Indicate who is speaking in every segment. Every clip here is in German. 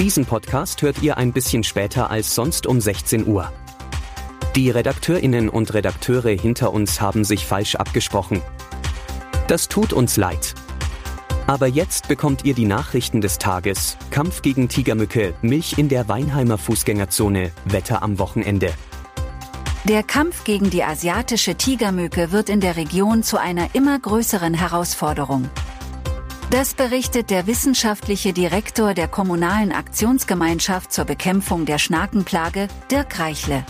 Speaker 1: Diesen Podcast hört ihr ein bisschen später als sonst um 16 Uhr. Die Redakteurinnen und Redakteure hinter uns haben sich falsch abgesprochen. Das tut uns leid. Aber jetzt bekommt ihr die Nachrichten des Tages. Kampf gegen Tigermücke, Milch in der Weinheimer Fußgängerzone, Wetter am Wochenende.
Speaker 2: Der Kampf gegen die asiatische Tigermücke wird in der Region zu einer immer größeren Herausforderung. Das berichtet der wissenschaftliche Direktor der Kommunalen Aktionsgemeinschaft zur Bekämpfung der Schnakenplage, Dirk Reichle.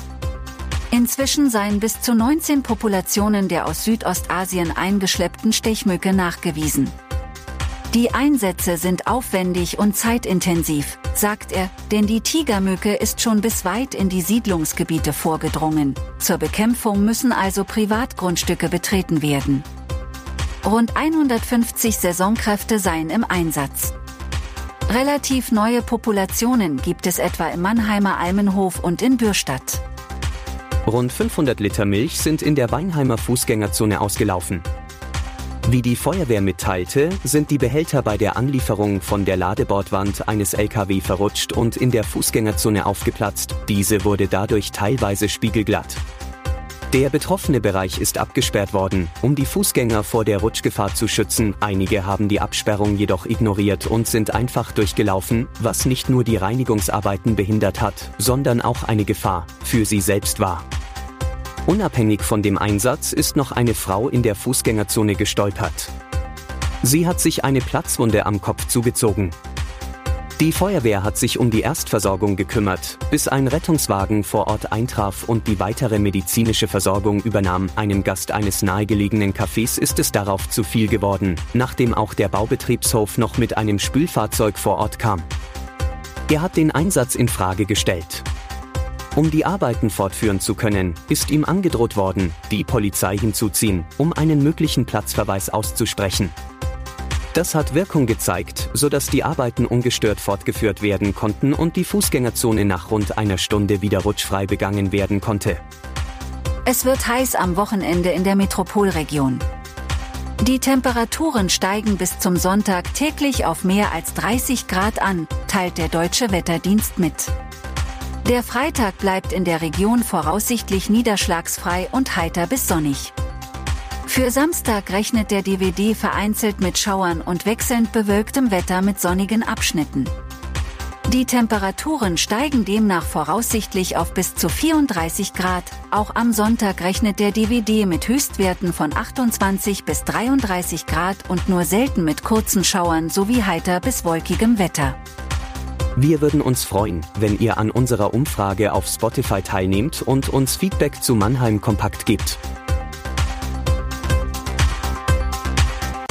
Speaker 2: Inzwischen seien bis zu 19 Populationen der aus Südostasien eingeschleppten Stechmücke nachgewiesen. Die Einsätze sind aufwendig und zeitintensiv, sagt er, denn die Tigermücke ist schon bis weit in die Siedlungsgebiete vorgedrungen. Zur Bekämpfung müssen also Privatgrundstücke betreten werden. Rund 150 Saisonkräfte seien im Einsatz. Relativ neue Populationen gibt es etwa im Mannheimer Almenhof und in Bürstadt.
Speaker 1: Rund 500 Liter Milch sind in der Weinheimer Fußgängerzone ausgelaufen. Wie die Feuerwehr mitteilte, sind die Behälter bei der Anlieferung von der Ladebordwand eines LKW verrutscht und in der Fußgängerzone aufgeplatzt. Diese wurde dadurch teilweise spiegelglatt. Der betroffene Bereich ist abgesperrt worden, um die Fußgänger vor der Rutschgefahr zu schützen. Einige haben die Absperrung jedoch ignoriert und sind einfach durchgelaufen, was nicht nur die Reinigungsarbeiten behindert hat, sondern auch eine Gefahr für sie selbst war. Unabhängig von dem Einsatz ist noch eine Frau in der Fußgängerzone gestolpert. Sie hat sich eine Platzwunde am Kopf zugezogen. Die Feuerwehr hat sich um die Erstversorgung gekümmert, bis ein Rettungswagen vor Ort eintraf und die weitere medizinische Versorgung übernahm. Einem Gast eines nahegelegenen Cafés ist es darauf zu viel geworden, nachdem auch der Baubetriebshof noch mit einem Spülfahrzeug vor Ort kam. Er hat den Einsatz in Frage gestellt. Um die Arbeiten fortführen zu können, ist ihm angedroht worden, die Polizei hinzuziehen, um einen möglichen Platzverweis auszusprechen. Das hat Wirkung gezeigt, sodass die Arbeiten ungestört fortgeführt werden konnten und die Fußgängerzone nach rund einer Stunde wieder rutschfrei begangen werden konnte.
Speaker 2: Es wird heiß am Wochenende in der Metropolregion. Die Temperaturen steigen bis zum Sonntag täglich auf mehr als 30 Grad an, teilt der Deutsche Wetterdienst mit. Der Freitag bleibt in der Region voraussichtlich niederschlagsfrei und heiter bis sonnig. Für Samstag rechnet der DVD vereinzelt mit Schauern und wechselnd bewölktem Wetter mit sonnigen Abschnitten. Die Temperaturen steigen demnach voraussichtlich auf bis zu 34 Grad. Auch am Sonntag rechnet der DVD mit Höchstwerten von 28 bis 33 Grad und nur selten mit kurzen Schauern sowie heiter bis wolkigem Wetter.
Speaker 1: Wir würden uns freuen, wenn ihr an unserer Umfrage auf Spotify teilnehmt und uns Feedback zu Mannheim Kompakt gibt.